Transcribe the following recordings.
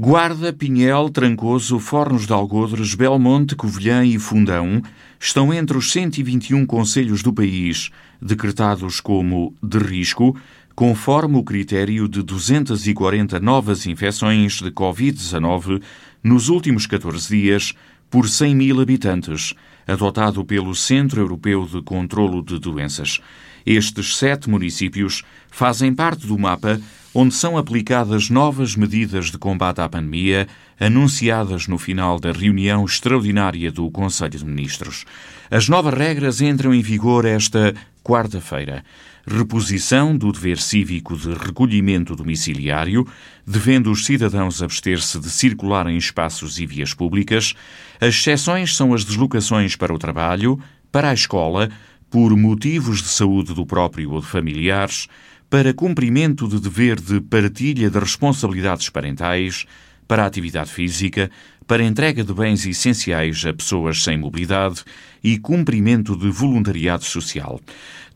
Guarda, Pinhel, Trancoso, Fornos de Algodres, Belmonte, Covilhã e Fundão estão entre os 121 conselhos do país decretados como de risco, conforme o critério de 240 novas infecções de Covid-19 nos últimos 14 dias por 100 mil habitantes, adotado pelo Centro Europeu de Controlo de Doenças. Estes sete municípios fazem parte do mapa onde são aplicadas novas medidas de combate à pandemia, anunciadas no final da reunião extraordinária do Conselho de Ministros. As novas regras entram em vigor esta quarta-feira. Reposição do dever cívico de recolhimento domiciliário, devendo os cidadãos abster-se de circular em espaços e vias públicas. As exceções são as deslocações para o trabalho, para a escola, por motivos de saúde do próprio ou de familiares, para cumprimento de dever de partilha de responsabilidades parentais, para atividade física, para entrega de bens essenciais a pessoas sem mobilidade e cumprimento de voluntariado social.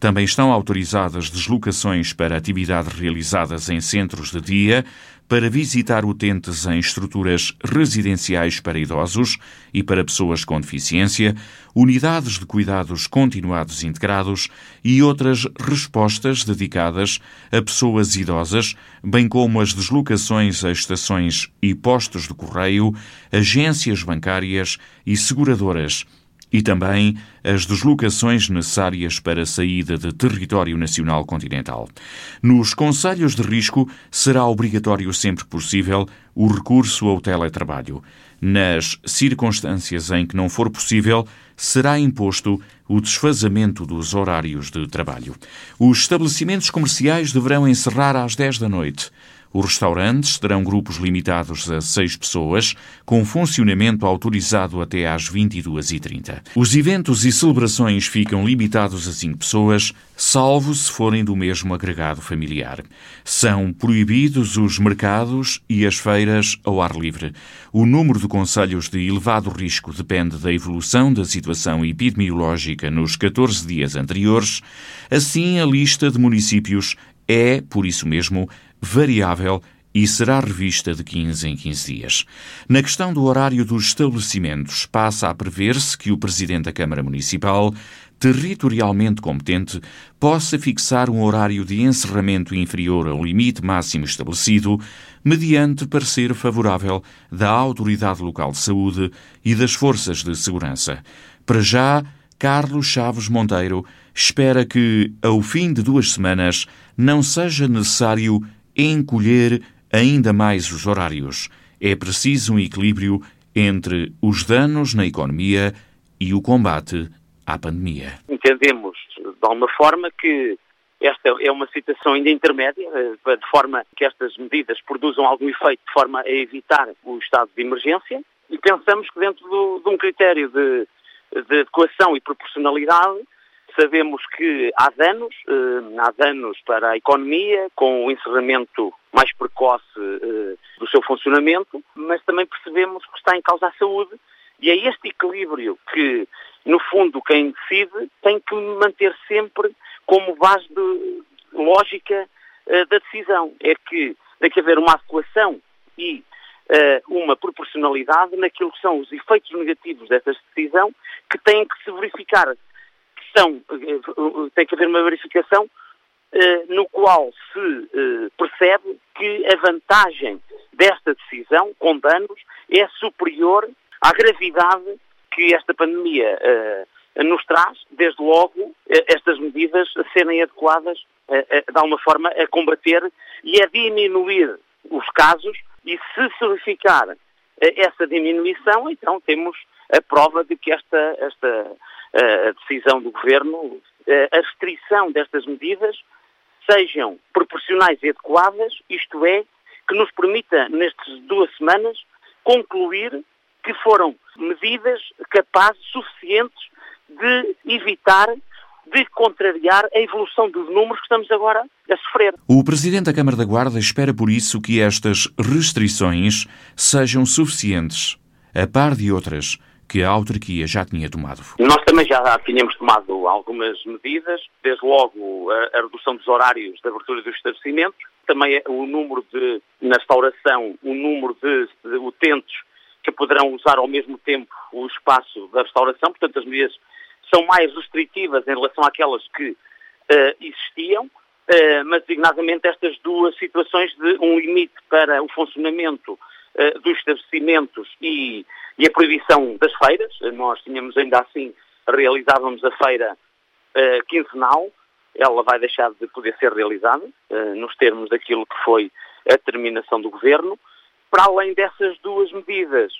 Também estão autorizadas deslocações para atividades realizadas em centros de dia, para visitar utentes em estruturas residenciais para idosos e para pessoas com deficiência, unidades de cuidados continuados integrados e outras respostas dedicadas a pessoas idosas, bem como as deslocações a estações e postos de correio, agências bancárias e seguradoras e também as deslocações necessárias para a saída de território nacional continental. Nos conselhos de risco será obrigatório sempre possível o recurso ao teletrabalho. Nas circunstâncias em que não for possível, será imposto o desfazamento dos horários de trabalho. Os estabelecimentos comerciais deverão encerrar às 10 da noite. Os restaurantes terão grupos limitados a seis pessoas, com funcionamento autorizado até às 22h30. Os eventos e celebrações ficam limitados a cinco pessoas, salvo se forem do mesmo agregado familiar. São proibidos os mercados e as feiras ao ar livre. O número de conselhos de elevado risco depende da evolução da situação epidemiológica nos 14 dias anteriores. Assim, a lista de municípios é, por isso mesmo, variável e será revista de 15 em 15 dias. Na questão do horário dos estabelecimentos, passa a prever-se que o Presidente da Câmara Municipal, territorialmente competente, possa fixar um horário de encerramento inferior ao limite máximo estabelecido, mediante parecer favorável da Autoridade Local de Saúde e das Forças de Segurança. Para já, Carlos Chaves Monteiro espera que, ao fim de duas semanas, não seja necessário encolher ainda mais os horários. É preciso um equilíbrio entre os danos na economia e o combate à pandemia. Entendemos, de alguma forma, que esta é uma situação ainda intermédia, eh, de forma que estas medidas produzam algum efeito, de forma a evitar o estado de emergência, e pensamos que dentro do, de um critério de, de adequação e proporcionalidade, Sabemos que há danos, eh, há danos para a economia, com o encerramento mais precoce eh, do seu funcionamento, mas também percebemos que está em causa a saúde e é este equilíbrio que, no fundo, quem decide tem que manter sempre como base de lógica eh, da decisão. É que tem que haver uma adequação e uma proporcionalidade naquilo que são os efeitos negativos desta decisão que têm que se verificar eh, tem que haver uma verificação eh, no qual se eh, percebe que a vantagem desta decisão, com danos, é superior à gravidade que esta pandemia nos traz, desde logo, estas medidas serem adequadas, de alguma forma, a combater e a diminuir os casos, e se verificar essa diminuição, então temos a prova de que esta, esta a decisão do Governo, a restrição destas medidas sejam proporcionais e adequadas, isto é, que nos permita, nestas duas semanas, concluir que foram medidas capazes, suficientes, de evitar, de contrariar a evolução dos números que estamos agora a sofrer. O Presidente da Câmara da Guarda espera, por isso, que estas restrições sejam suficientes, a par de outras que a autarquia já tinha tomado? Nós também já tínhamos tomado algumas medidas, desde logo a, a redução dos horários de abertura dos estabelecimentos, também é o número de, na restauração, o número de, de utentes que poderão usar ao mesmo tempo o espaço da restauração, portanto as medidas são mais restritivas em relação àquelas que uh, existiam, uh, mas designadamente estas duas situações de um limite para o funcionamento uh, dos estabelecimentos e, e, a proibição das feiras. Nós tínhamos ainda assim, realizávamos a feira quinzenal, ela vai deixar de poder ser realizada, nos termos daquilo que foi a determinação do Governo. Para além dessas duas medidas,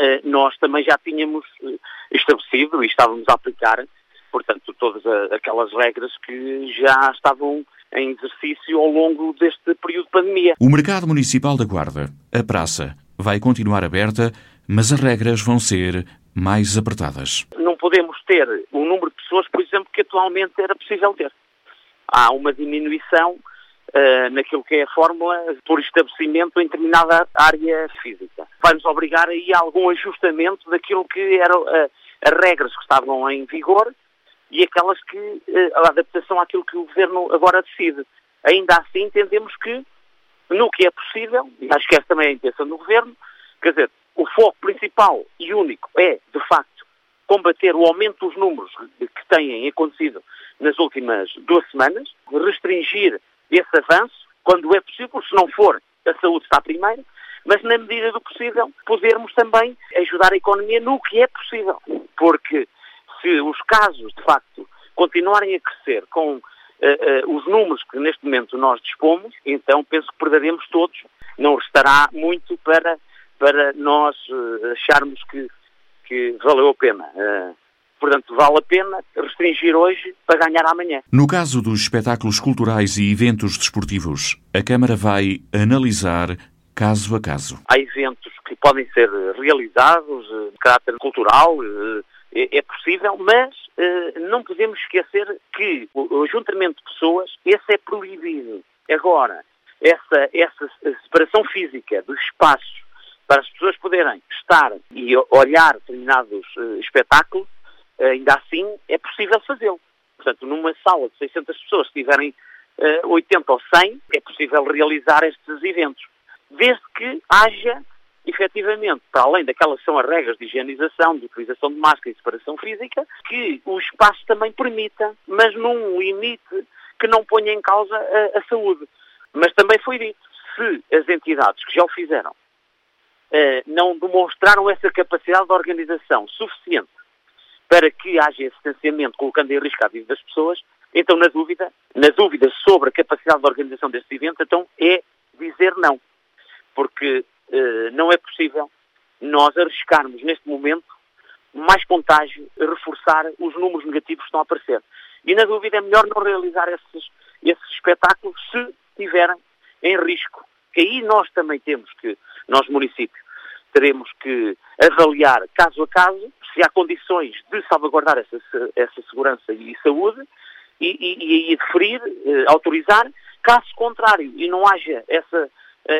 eh, nós também já tínhamos eh, estabelecido e estávamos a aplicar, portanto, todas aquelas regras que já estavam em exercício ao longo deste período de pandemia. O mercado municipal da Guarda, a praça, vai continuar aberta, mas as regras vão ser mais apertadas. Não podemos ter o número de pessoas, por exemplo, que atualmente era possível ter. Há uma diminuição uh, naquilo que é a fórmula por estabelecimento em determinada área física. Vai-nos obrigar aí a algum ajustamento daquilo que eram uh, as regras que estavam em vigor e aquelas que, uh, a adaptação àquilo que o Governo agora decide. Ainda assim, entendemos que, no que é possível, e acho que essa também é a intenção do Governo, quer dizer, o foco principal e único é, de facto, combater o aumento dos números que têm acontecido nas últimas duas semanas, restringir esse avanço, quando é possível, se não for, a saúde está primeiro, mas na medida do possível, podermos também ajudar a economia no que é possível. Porque se os casos, de facto, continuarem a crescer com uh, uh, os números que neste momento nós dispomos, então penso que perderemos todos. Não restará muito para, para nós uh, acharmos que, que valeu a pena. Portanto, vale a pena restringir hoje para ganhar amanhã. No caso dos espetáculos culturais e eventos desportivos, a Câmara vai analisar caso a caso. Há eventos que podem ser realizados de caráter cultural, é, é possível, mas eh, não podemos esquecer que o ajuntamento de pessoas, esse é proibido. Agora, essa, essa separação física dos espaços para as pessoas poderem estar e olhar determinados espetáculos, ainda assim é possível fazê-lo. Portanto, numa sala de 600 pessoas, se tiverem uh, 80 ou 100, é possível realizar estes eventos. Desde que haja, efetivamente, para além daquelas que são as regras de higienização, de utilização de máscara e separação física, que o espaço também permita, mas num limite que não ponha em causa a, a saúde. Mas também foi dito, se as entidades que já o fizeram uh, não demonstraram essa capacidade de organização suficiente para que haja esse distanciamento, colocando em risco a vida das pessoas, então, na dúvida, na dúvida sobre a capacidade de organização deste evento, então é dizer não. Porque eh, não é possível nós arriscarmos neste momento mais contágio, reforçar os números negativos que estão a aparecer. E na dúvida é melhor não realizar esses, esses espetáculos se estiverem em risco. Que aí nós também temos que, nós municípios, teremos que avaliar caso a caso se há condições de salvaguardar essa, essa segurança e saúde e, e, e deferir, eh, autorizar, caso contrário e não haja essa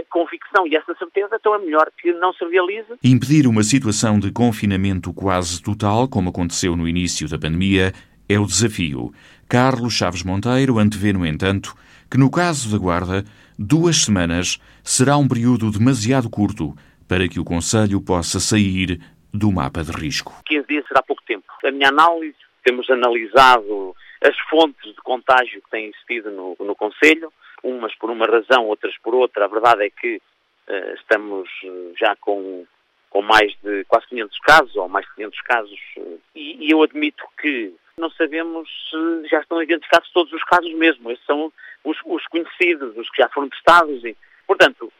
convicção e essa certeza, então é melhor que não se realize. Impedir uma situação de confinamento quase total, como aconteceu no início da pandemia, é o desafio. Carlos Chaves Monteiro antevê, no entanto, que no caso da Guarda, duas semanas será um período demasiado curto para que o Conselho possa sair do mapa de risco. 15 dias será pouco tempo. A minha análise, temos analisado as fontes de contágio que têm existido no, no Conselho, umas por uma razão, outras por outra. A verdade é que uh, estamos eh, já com, com mais de quase 500 casos, ou mais de 500 casos, uh, e, e eu admito que não sabemos se já estão identificados todos os casos mesmo. Esses são os, os conhecidos, os que já foram testados. E, portanto,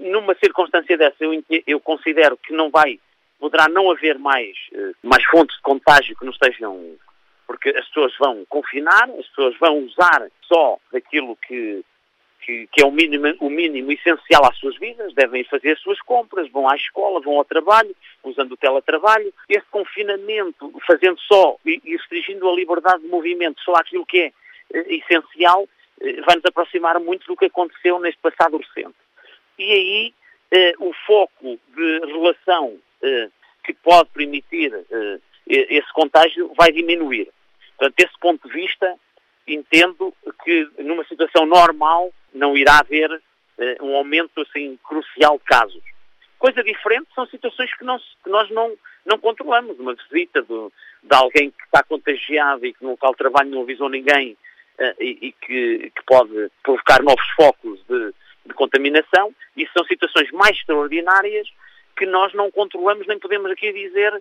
numa circunstância dessa, eu, eu considero que não vai poderá não haver mais, eh, mais fontes de contágio que não estejam. Porque as pessoas vão confinar, as pessoas vão usar só daquilo que, que, que, é o mínimo, o mínimo essencial às suas vidas, devem fazer as suas compras, vão à escola, vão ao trabalho, usando o teletrabalho. Esse confinamento, fazendo só e, restringindo a liberdade de movimento só àquilo que é eh, essencial, eh, vai nos aproximar muito do que aconteceu neste passado recente. E aí eh, o foco de relação eh, que pode permitir esse contágio vai diminuir. Portanto, desse ponto de vista, entendo que numa situação normal não irá haver uh, um aumento assim crucial de casos. Coisa diferente são situações que, não, que nós não, não controlamos. Uma visita de, de, alguém que está contagiado e que no local de trabalho não avisou ninguém uh, e, e que, que, pode provocar novos focos de, de contaminação. Isso são situações mais extraordinárias que nós não controlamos nem podemos aqui dizer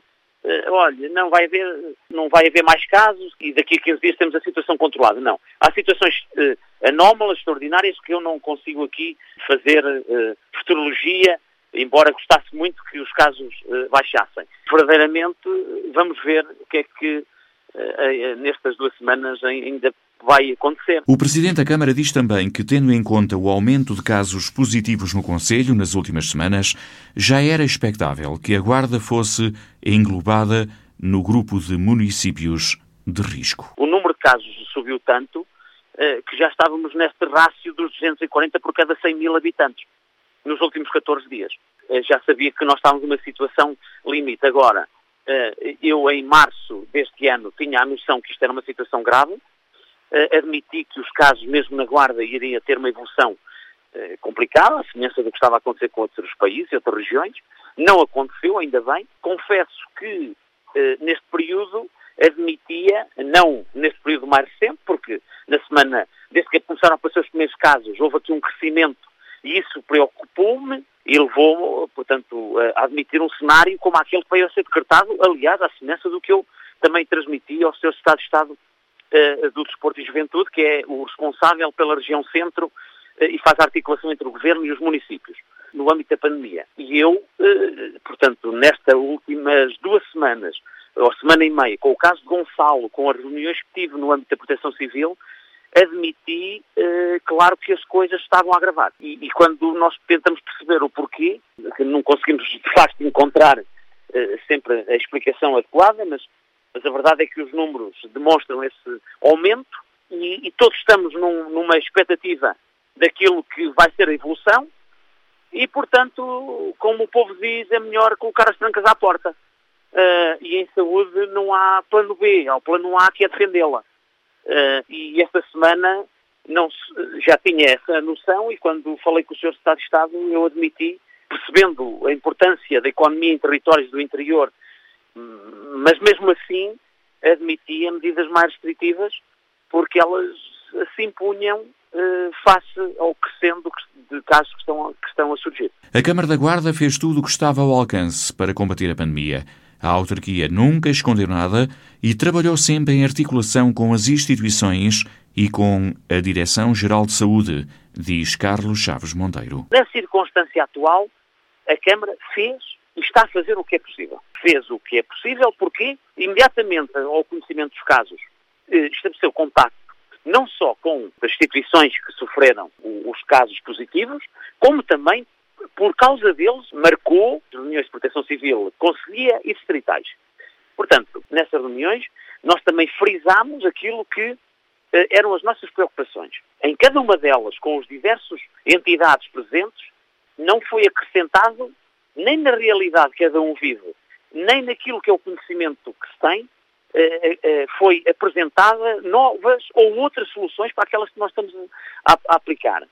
olha, não vai, haver, não vai haver mais casos e daqui a 15 dias temos a situação controlada. Não. Há situações uh, anómalas, extraordinárias, que eu não consigo aqui fazer uh, futurologia, embora gostasse muito que os casos uh, baixassem. Verdadeiramente, vamos ver o que é que nestas duas semanas ainda vai acontecer. O Presidente da Câmara diz também que, tendo em conta o aumento de casos positivos no Conselho nas últimas semanas, já era expectável que a Guarda fosse englobada no grupo de municípios de risco. O número de casos subiu tanto eh, que já estávamos neste rácio dos 240 por cada 100 mil habitantes nos últimos 14 dias. Eh, já sabia que nós estávamos numa situação limite. Agora, eh, eu em março deste ano tinha a noção que isto era uma situação grave, admiti que os casos, mesmo na Guarda, iriam ter uma evolução uh, complicada, a semelhança do que estava a acontecer com outros países e outras regiões. Não aconteceu, ainda bem. Confesso que uh, neste período admitia, não neste período mais recente, porque na semana, desde que começaram a aparecer os primeiros casos, houve aqui um crescimento e isso preocupou-me e levou-me, portanto, a admitir um cenário como aquele que veio a ser decretado, aliás, à semelhança do que eu também transmiti ao Sr. Estado de Estado uh, do Desporto e Juventude, que é o responsável pela região centro uh, e faz a articulação entre o Governo e os municípios, no âmbito da pandemia. E eu, uh, portanto, nestas últimas duas semanas, ou semana e meia, com o caso de Gonçalo, com as reuniões que tive no âmbito da Proteção Civil, admiti, claro, que as coisas estavam a agravar. E, e, quando nós tentamos perceber o porquê, que não conseguimos de facto encontrar sempre a explicação adequada, mas mas a verdade é que os números demonstram esse aumento e, e todos estamos num, numa expectativa daquilo que vai ser a evolução e, portanto, como o povo diz, é melhor colocar as trancas à porta. Uh, e em saúde não há plano B, há o plano A que é defendê-la. Uh, e esta semana não se, já tinha essa noção e quando falei com o Sr. Estado de Estado eu admiti, percebendo a importância da economia em territórios do interior mas mesmo assim admitia medidas mais restritivas porque elas se impunham eh, face ao crescendo de casos que estão, que estão a surgir. A Câmara da Guarda fez tudo o que estava ao alcance para combater a pandemia. A autarquia nunca escondeu nada e trabalhou sempre em articulação com as instituições e com a Direção-Geral de Saúde, diz Carlos Chaves Monteiro. Na circunstância atual, a Câmara fez e está a fazer o que é possível. Fez o que é possível porque, imediatamente ao conhecimento dos casos, eh, estabeleceu contacto não só com as instituições que sofreram os casos positivos, como também, por causa deles, marcou reuniões de proteção civil, conselhia e distritais. Portanto, nessas reuniões, nós também frisámos aquilo que eh, eram as nossas preocupações. Em cada uma delas, com os diversos entidades presentes, não foi acrescentado nem na realidade que cada um vive, nem naquilo que é o conhecimento que se tem, eh, eh, foi apresentada novas ou outras soluções para aquelas que nós estamos a, aplicar.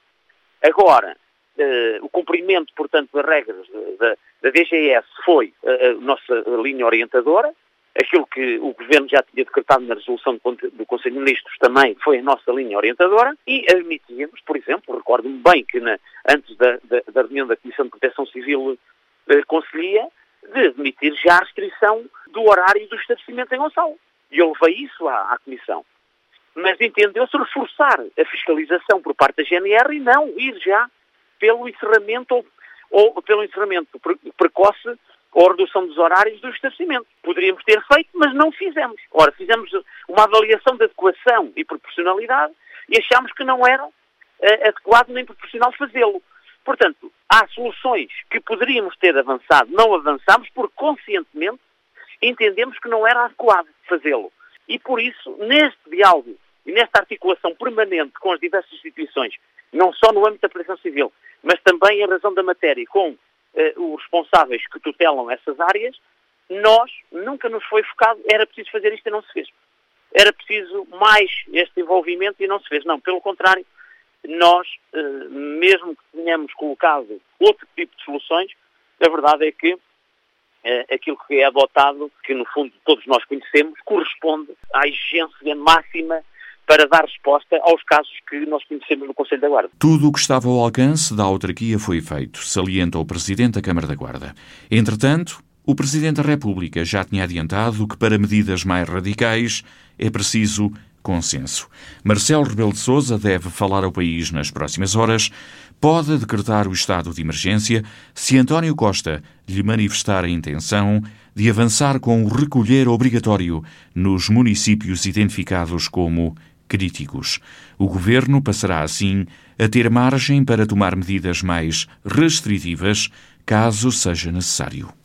Agora, eh, o cumprimento, portanto, das regras da, DGS foi a nossa linha orientadora, aquilo que o Governo já tinha decretado na resolução do Conselho de Ministros também foi a nossa linha orientadora e admitíamos, por exemplo, recordo-me bem que na, antes da, da, da, reunião da Comissão de Proteção Civil eh, Conselhia de admitir já a restrição do horário do estabelecimento em Gonçalo. E eu levei isso à, à Comissão. Mas entendeu-se reforçar a fiscalização por parte da GNR e não ir já pelo encerramento ou, ou pelo encerramento precoce ou redução dos horários do estabelecimento. Poderíamos ter feito, mas não fizemos. Ora, fizemos uma avaliação de adequação e proporcionalidade e achámos que não era uh, adequado nem proporcional fazê-lo. Portanto, há soluções que poderíamos ter avançado, não avançamos, porque conscientemente entendemos que não era adequado fazê-lo. E por isso, neste diálogo e nesta articulação permanente com as diversas instituições, não só no âmbito da Proteção Civil, mas também em razão da matéria com eh, os responsáveis que tutelam essas áreas, nós nunca nos foi focado, era preciso fazer isto e não se fez. Era preciso mais este envolvimento e não se fez. Não, pelo contrário, nós, mesmo que tenhamos colocado outro tipo de soluções, a verdade é que aquilo que é adotado, que no fundo todos nós conhecemos, corresponde à exigência máxima para dar resposta aos casos que nós conhecemos no Conselho da Guarda. Tudo o que estava ao alcance da autarquia foi feito, salienta o Presidente da Câmara da Guarda. Entretanto, o Presidente da República já tinha adiantado que para medidas mais radicais é preciso consenso. Marcelo Rebelo de Sousa deve falar ao país nas próximas horas. Pode decretar o estado de emergência se António Costa lhe manifestar a intenção de avançar com o recolher obrigatório nos municípios identificados como críticos. O governo passará assim a ter margem para tomar medidas mais restritivas caso seja necessário.